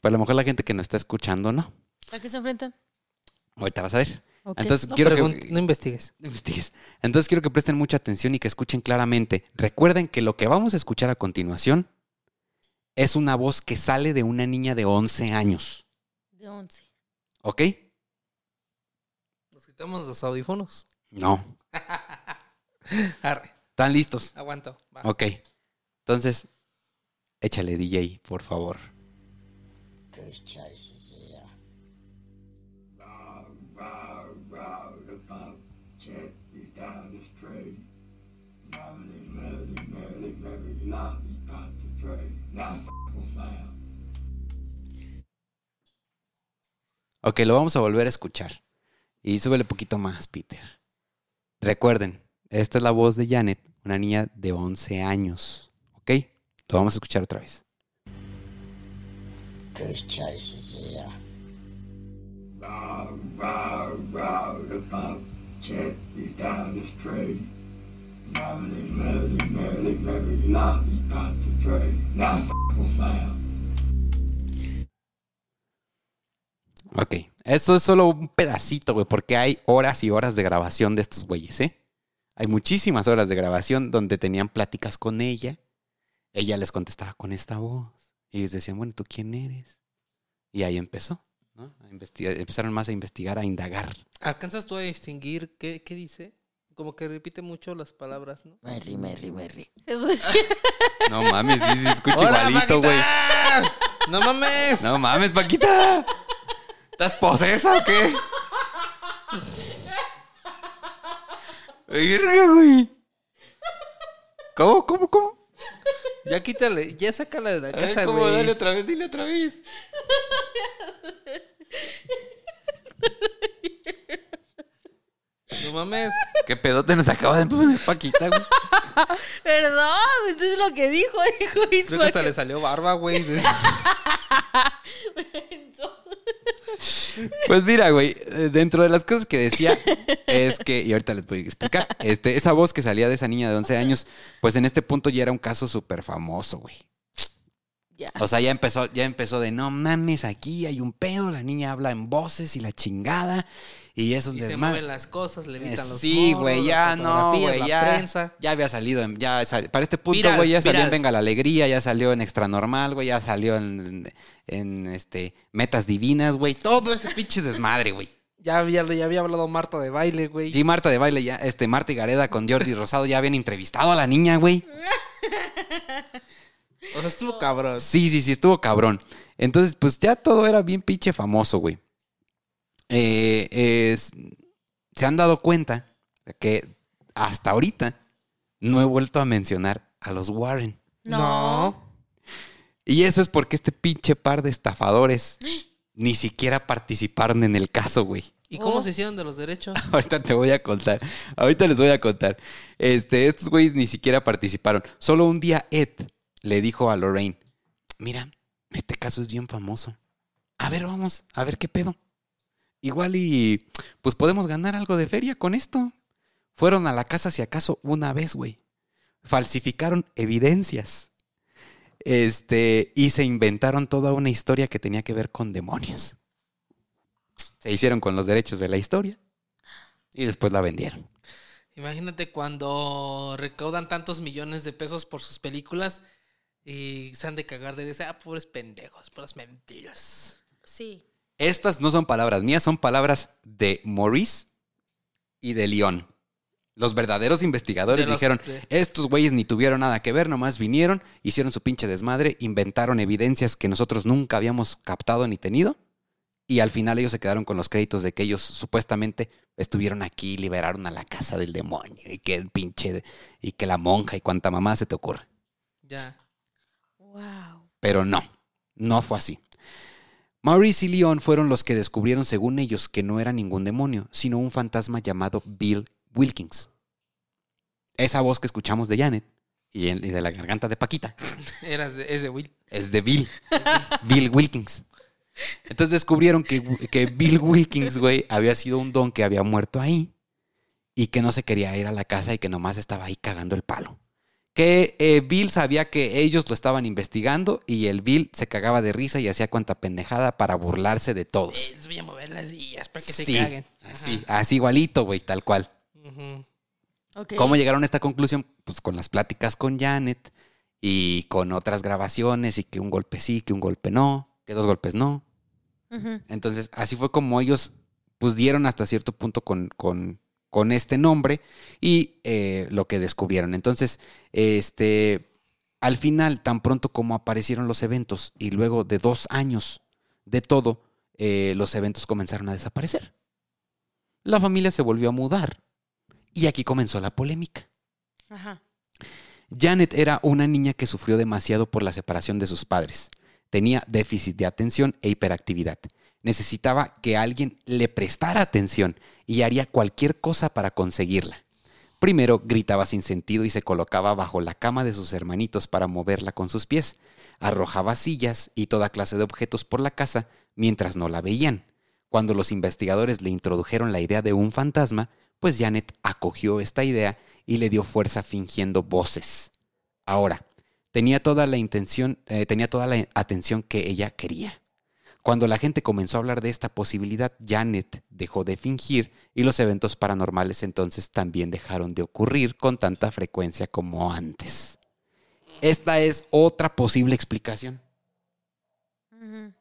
Pero a lo mejor la gente que nos está escuchando, no. ¿A qué se enfrentan? Ahorita vas a ver. Entonces, No, quiero que... no investigues. [laughs] No investigues. Entonces quiero que presten mucha atención y que escuchen claramente. Recuerden que lo que vamos a escuchar a continuación es una voz que sale de una niña de 11 años. De 11. ¿Ok? Nos quitamos los audífonos. No. [laughs] Arre, ¿Están listos? aguanto. Va. Ok. Entonces, échale DJ, por favor. Ok, lo vamos a volver a escuchar. Y súbele poquito más, Peter. Recuerden, esta es la voz de Janet, una niña de 11 años. ¿Ok? Lo vamos a escuchar otra vez. First choice is here. Ok, eso es solo un pedacito, güey, porque hay horas y horas de grabación de estos güeyes, ¿eh? Hay muchísimas horas de grabación donde tenían pláticas con ella. Ella les contestaba con esta voz. Y ellos decían, bueno, ¿tú quién eres? Y ahí empezó, ¿no? A empezaron más a investigar, a indagar. ¿Alcanzas tú a distinguir qué, qué dice? Como que repite mucho las palabras, ¿no? Merry, merry, merry. Eso decía. [laughs] No mames, sí se escucha ¡Hola, igualito, güey. ¡No mames! No mames, Paquita. ¿Estás posesa o qué? Verga, güey. ¿Cómo, cómo, cómo? Ya quítale, ya sácala de la casa, ¿cómo? güey. Dale otra vez, dile otra vez. No mames. ¿Qué pedote nos acaba de poner Paquita, güey? [laughs] Perdón, eso es lo que dijo, dijo Creo que hasta Ismael. le salió barba, güey. [laughs] [laughs] Pues mira, güey, eh, dentro de las cosas que decía es que, y ahorita les voy a explicar, este, esa voz que salía de esa niña de 11 años, pues en este punto ya era un caso súper famoso, güey. O sea, ya empezó, ya empezó de no mames, aquí hay un pedo, la niña habla en voces y la chingada, y es un Y se mueven las cosas, le Eh, evitan los Sí, güey, ya no, güey, ya. prensa. Ya había salido, en- ya sal- para este punto, güey, ya salió en. Venga la Alegría, ya salió en Extra Normal, güey, ya salió en, en, este Metas Divinas, güey, todo ese pinche desmadre, güey. Ya había, ya había hablado Marta de baile, güey. Y Marta de baile ya, este, Marta y Gareda con Jordi Rosado ya habían entrevistado a la niña, güey. O sea, estuvo cabrón. Sí, sí, sí, estuvo cabrón. Entonces, pues ya todo era bien pinche famoso, güey. Eh, es- se han dado cuenta de que hasta ahorita no he vuelto a mencionar a los Warren. No. Y eso es porque este pinche par de estafadores [gasps] ni siquiera participaron en el caso, güey. ¿Y cómo Oh. se hicieron de los derechos? [laughs] Ahorita te voy a contar. Ahorita les voy a contar. Este, estos güeyes ni siquiera participaron. Solo un día Ed le dijo a Lorraine, mira, este caso es bien famoso. A ver, vamos, a ver qué pedo. Igual y pues podemos ganar algo de feria con esto. Fueron a la casa si acaso una vez, güey. Falsificaron evidencias. Este, y se inventaron toda una historia que tenía que ver con demonios. Se hicieron con los derechos de la historia y después la vendieron. Imagínate cuando recaudan tantos millones de pesos por sus películas y se han de cagar de decir, ah, pobres pendejos, puras mentiras. Sí. Estas no son palabras mías, son palabras de Maurice y de León. Los verdaderos investigadores los- dijeron, de- estos güeyes ni tuvieron nada que ver, nomás vinieron, hicieron su pinche desmadre, inventaron evidencias que nosotros nunca habíamos captado ni tenido, y al final ellos se quedaron con los créditos de que ellos supuestamente estuvieron aquí, liberaron a la casa del demonio, y que el pinche, y que la monja y cuanta mamá se te ocurre. Ya. Wow. Pero no, no fue así. Maurice y Leon fueron los que descubrieron, según ellos, que no era ningún demonio, sino un fantasma llamado Bill Wilkins. Esa voz que escuchamos de Janet y de la garganta de Paquita [laughs] Eras de, es de Will. es de Bill. Bill Wilkins. Entonces descubrieron que, que Bill Wilkins, güey, había sido un don que había muerto ahí y que no se quería ir a la casa y que nomás estaba ahí cagando el palo. Que eh, Bill sabía que ellos lo estaban investigando y el Bill se cagaba de risa y hacía cuanta pendejada para burlarse de todos. Eh, Les voy a mover las sillas para que Sí, se caguen. Así, así igualito, güey, tal cual. ¿Cómo llegaron a esta conclusión? Pues con las pláticas con Janet y con otras grabaciones y que un golpe sí, que un golpe no, que dos golpes no. Entonces, así fue como ellos pues dieron hasta cierto punto con, con, con este nombre y eh, lo que descubrieron. Entonces, este, al final, tan pronto como aparecieron los eventos y luego de dos años de todo, eh, los eventos comenzaron a desaparecer. La familia se volvió a mudar y aquí comenzó la polémica. Ajá. Janet era una niña que sufrió demasiado por la separación de sus padres. Tenía déficit de atención e hiperactividad. Necesitaba que alguien le prestara atención y haría cualquier cosa para conseguirla. Primero gritaba sin sentido y se colocaba bajo la cama de sus hermanitos para moverla con sus pies. Arrojaba sillas y toda clase de objetos por la casa mientras no la veían. Cuando los investigadores le introdujeron la idea de un fantasma, pues Janet acogió esta idea y le dio fuerza fingiendo voces. Ahora, tenía toda la intención, eh, tenía toda la atención que ella quería. Cuando la gente comenzó a hablar de esta posibilidad, Janet dejó de fingir y los eventos paranormales entonces también dejaron de ocurrir con tanta frecuencia como antes. Esta es otra posible explicación.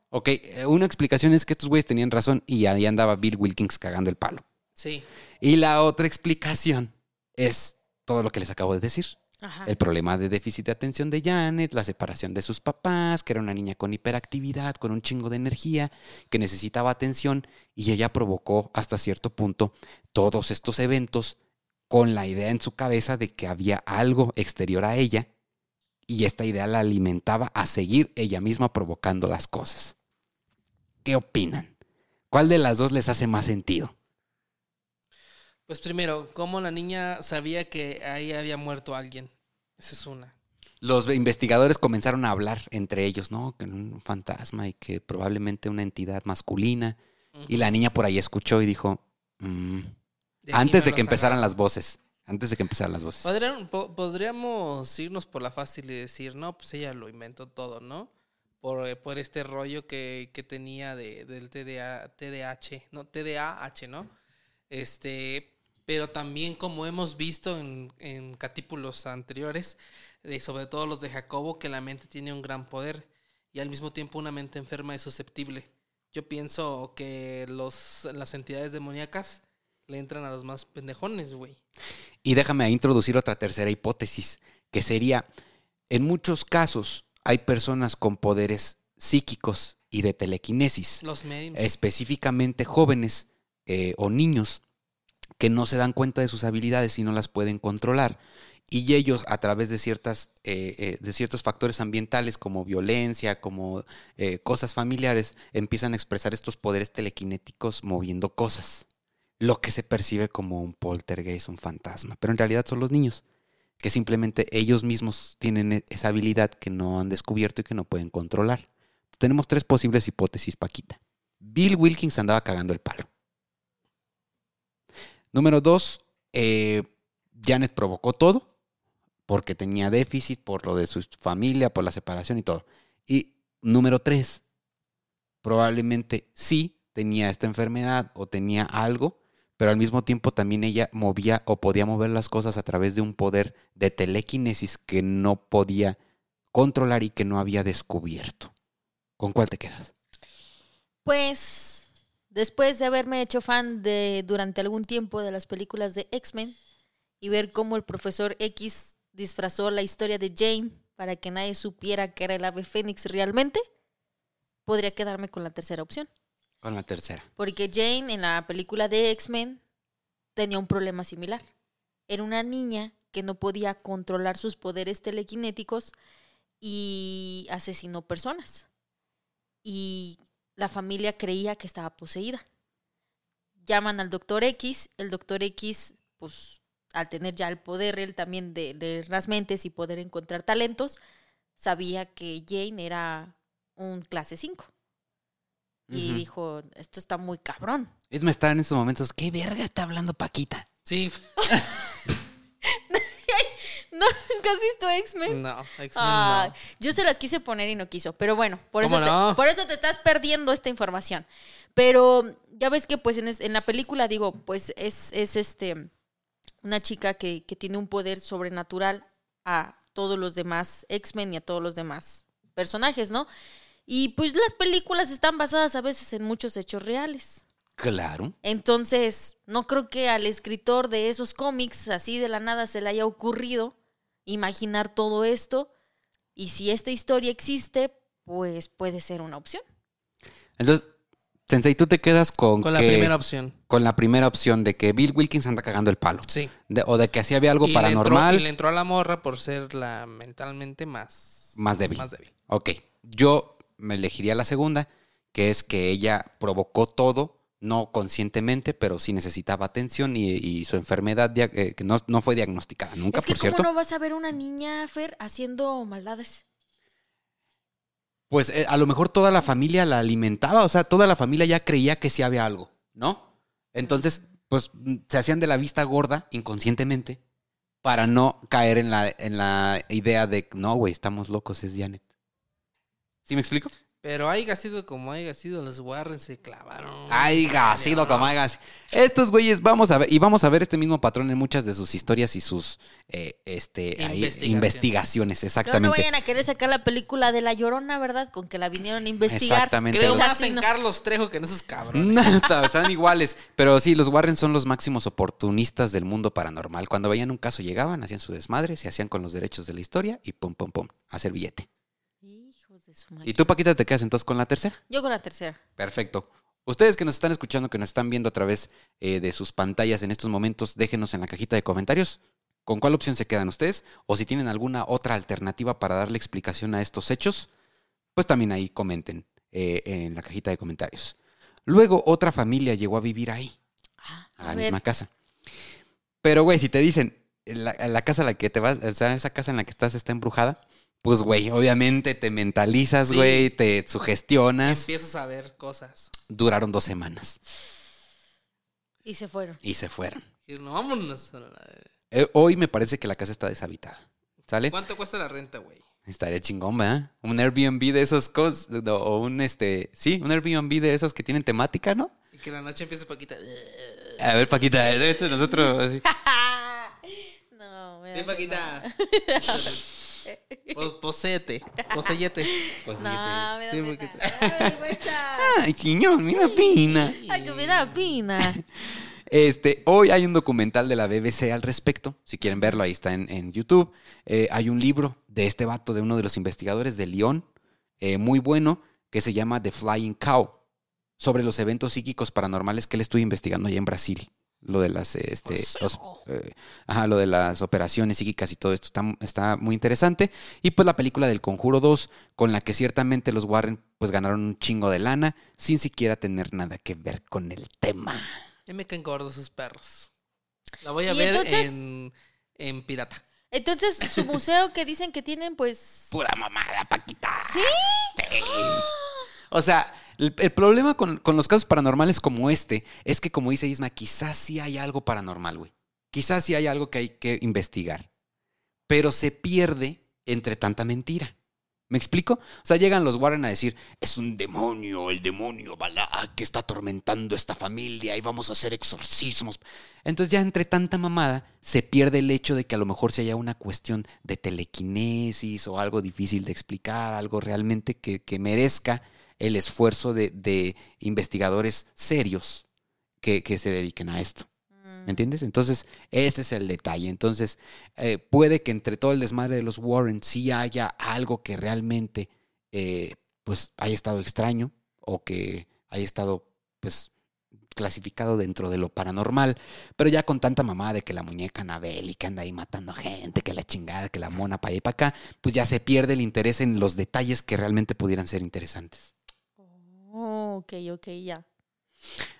Ok, eh, una explicación es que estos güeyes tenían razón y ahí andaba Bill Wilkins cagando el palo. Sí. Y la otra explicación es todo lo que les acabo de decir. El problema de déficit de atención de Janet, la separación de sus papás, que era una niña con hiperactividad, con un chingo de energía, que necesitaba atención y ella provocó hasta cierto punto todos estos eventos con la idea en su cabeza de que había algo exterior a ella y esta idea la alimentaba a seguir ella misma provocando las cosas. ¿Qué opinan? ¿Cuál de las dos les hace más sentido? Pues primero, ¿cómo la niña sabía que ahí había muerto alguien? Esa es una. Los investigadores comenzaron a hablar entre ellos, ¿no? Que un fantasma y que probablemente una entidad masculina. Y la niña por ahí escuchó y dijo, "Mm", De antes de que empezaran las voces, antes de que empezaran las voces. Podríamos irnos por la fácil y decir, no, pues ella lo inventó todo, ¿no? Por, por este rollo que, que tenía de, del TDA, TDAH, no, TDAH, ¿no? Este, pero también como hemos visto en, en catípulos anteriores, sobre todo los de Jacobo, que la mente tiene un gran poder y al mismo tiempo una mente enferma y susceptible. Yo pienso que los, las entidades demoníacas le entran a los más pendejones, güey. Y déjame introducir otra tercera hipótesis, que sería, en muchos casos hay personas con poderes psíquicos y de telequinesis, Los específicamente jóvenes eh, o niños que no se dan cuenta de sus habilidades y no las pueden controlar. Y ellos, a través de, ciertas, eh, eh, de ciertos factores ambientales como violencia, como eh, cosas familiares, empiezan a expresar estos poderes telequinéticos moviendo cosas. Lo que se percibe como un poltergeist, un fantasma. Pero en realidad son los niños, que simplemente ellos mismos tienen e- esa habilidad que no han descubierto y que no pueden controlar. Tenemos tres posibles hipótesis, Paquita. Bill Wilkins andaba cagando el palo. Número dos, eh, Janet provocó todo porque tenía déficit, por lo de su familia, por la separación y todo. Y número tres, probablemente sí tenía esta enfermedad o tenía algo, pero al mismo tiempo también ella movía o podía mover las cosas a través de un poder de telequinesis que no podía controlar y que no había descubierto. ¿Con cuál te quedas? Pues después de haberme hecho fan de durante algún tiempo de las películas de X-Men y ver cómo el profesor X disfrazó la historia de Jane para que nadie supiera que era el ave fénix realmente, podría quedarme con la tercera opción. Con la tercera. Porque Jane en la película de X-Men tenía un problema similar. Era una niña que no podía controlar sus poderes telequinéticos y asesinó personas. Y la familia creía que estaba poseída. Llaman al doctor X, el doctor X, pues al tener ya el poder él también de leer las mentes y poder encontrar talentos, sabía que Jane era un clase 5. Y dijo, esto está muy cabrón. Edma está en estos momentos. ¿Qué verga está hablando Paquita? Sí. [laughs] ¿No? [laughs] ¿Nunca has visto X-Men? No, X-Men Ah, no. Yo se las quise poner y no quiso, pero bueno, por eso, ¿Cómo te, por eso te estás perdiendo esta información. Pero ya ves que pues en, es- en la película digo, pues es, es este una chica que, que tiene un poder sobrenatural a todos los demás X-Men y a todos los demás personajes, ¿no? Y pues las películas están basadas a veces en muchos hechos reales. Claro. Entonces, no creo que al escritor de esos cómics, así de la nada, se le haya ocurrido imaginar todo esto. Y si esta historia existe, pues puede ser una opción. Entonces, Sensei, tú te quedas con, Con la primera opción. con la primera opción de que Bill Wilkins anda cagando el palo. Sí. De- o de que así había algo Y le entró- paranormal y le entró a la morra por ser la mentalmente más... más débil. Más débil. Ok, yo me elegiría la segunda, que es que ella provocó todo, no conscientemente, pero sí necesitaba atención y, y su enfermedad eh, que no, no fue diagnosticada nunca, es que por cierto. ¿cómo no vas a ver una niña, Fer, haciendo maldades? Pues eh, a lo mejor toda la familia la alimentaba, o sea, toda la familia ya creía que sí había algo, ¿no? Entonces, pues mm, se hacían de la vista gorda inconscientemente para no caer en la, en la idea de, no, güey, estamos locos, es Janet. ¿Sí me explico? Pero haya sido como haya sido, los Warren se clavaron. Haiga sido como haiga sido. Estos güeyes, vamos a ver, y vamos a ver este mismo patrón en muchas de sus historias y sus eh, este, ahí, Investigaciones. investigaciones, Pero no exactamente. vayan a querer sacar la película de La Llorona, ¿verdad? Con que la vinieron a investigar. Exactamente. Creo más en. Carlos Trejo que en esos cabrones. [laughs] No, está- están iguales. Pero sí, los Warren son los máximos oportunistas del mundo paranormal. Cuando veían un caso, llegaban, hacían su desmadre, se hacían con los derechos de la historia y pum, pum, pum, hacer billete. Su. ¿Y tú, Paquita, te quedas entonces con la tercera? Yo con la tercera. Perfecto. Ustedes que nos están escuchando, que nos están viendo a través eh, de sus pantallas en estos momentos, déjenos en la cajita de comentarios con cuál opción se quedan ustedes o si tienen alguna otra alternativa para darle explicación a estos hechos, pues también ahí comenten eh, en la cajita de comentarios. Luego otra familia llegó a vivir ahí, Ah, a la ver. misma casa. Pero, güey, si te dicen, la, la casa la que te vas, o sea, esa casa en la que estás está embrujada, pues, güey, obviamente te mentalizas, Sí. güey, te sugestionas. Empiezas a ver cosas. Duraron dos semanas Y se fueron. y se fueron. Y no, vámonos. a la- Eh, hoy me parece que la casa está deshabitada. ¿Sale? ¿Cuánto cuesta la renta, güey? Estaría chingón, ¿verdad? Un Airbnb de esos cos, no, o un este, sí, un Airbnb de esos que tienen temática, ¿no? Y que la noche empiece Paquita. [laughs] A ver, Paquita, esto es nosotros. así. [laughs] No, me Sí, Paquita. [laughs] Pos- Posete. Poseyete. Pena. No, me da Sí, pena. porque- Ay, señor, mira pina. Ay, que me da pena. [laughs] Este, hoy hay un documental de la BBC al respecto. Si quieren verlo, ahí está en, en YouTube. Eh, hay un libro de este vato, de uno de los investigadores de Lyon, eh, muy bueno, que se llama The Flying Cow, sobre los eventos psíquicos paranormales que él estuvo investigando allá en Brasil. Lo de las, este, los- eh, ajá, lo de las operaciones psíquicas y todo esto está, está muy interesante. Y pues la película del Conjuro 2, con la que ciertamente los Warren pues ganaron un chingo de lana, sin siquiera tener nada que ver con el tema. Ya me caen gordos esos perros. La voy a ¿Y ver entonces? en, en pirata. Entonces, su [laughs] museo que dicen que tienen, pues. Pura mamada, Paquita. ¿Sí? O sea, el, problema con, con los casos paranormales como este es que, como dice Isma, quizás sí hay algo paranormal, güey. Quizás sí hay algo que hay que investigar. Pero se pierde entre tanta mentira. ¿Me explico? O sea, llegan los Warren a decir, es un demonio, el demonio Balá, que está atormentando esta familia y vamos a hacer exorcismos. Entonces ya entre tanta mamada se pierde el hecho de que a lo mejor se haya una cuestión de telequinesis o algo difícil de explicar, algo realmente que, que merezca el esfuerzo de, de investigadores serios que, que se dediquen a esto. ¿Me entiendes? Entonces, ese es el detalle. Entonces, eh, puede que entre todo el desmadre de los Warren sí haya algo que realmente eh, pues haya estado extraño o que haya estado pues clasificado dentro de lo paranormal, pero ya con tanta mamá de que la muñeca Anabel y que anda ahí matando gente, que la chingada, que la mona para allá y para acá, pues ya se pierde el interés en los detalles que realmente pudieran ser interesantes. Oh, ok, ok, ya.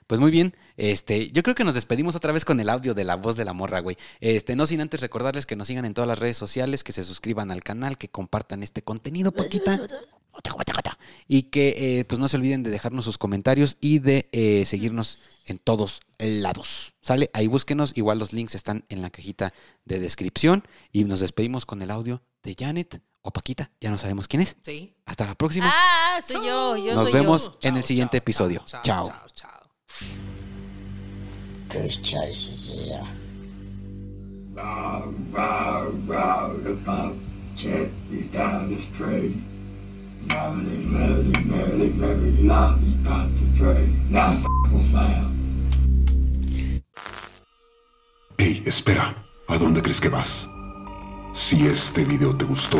Pues muy bien, este, yo creo que nos despedimos otra vez con el audio de la voz de la morra, güey. Este, no sin antes recordarles que nos sigan en todas las redes sociales, que se suscriban al canal, que compartan este contenido, Paquita. Y que eh, pues no se olviden de dejarnos sus comentarios y de eh, seguirnos en todos lados. ¿Sale? Ahí búsquenos. Igual los links están en la cajita de descripción. Y nos despedimos con el audio de Janet o Paquita. Ya no sabemos quién es. Sí. Hasta la próxima. Ah, soy yo, yo Nos soy vemos yo. en el siguiente episodio. Chao. Chao. Chao. chao. Goose Chase is here. Row, row, row, the pump check is down the street. Merrily, merrily, merrily, merrily, lollipop the train. Now f***ing found. Hey, espera, ¿a dónde crees que vas? Si este video te gustó,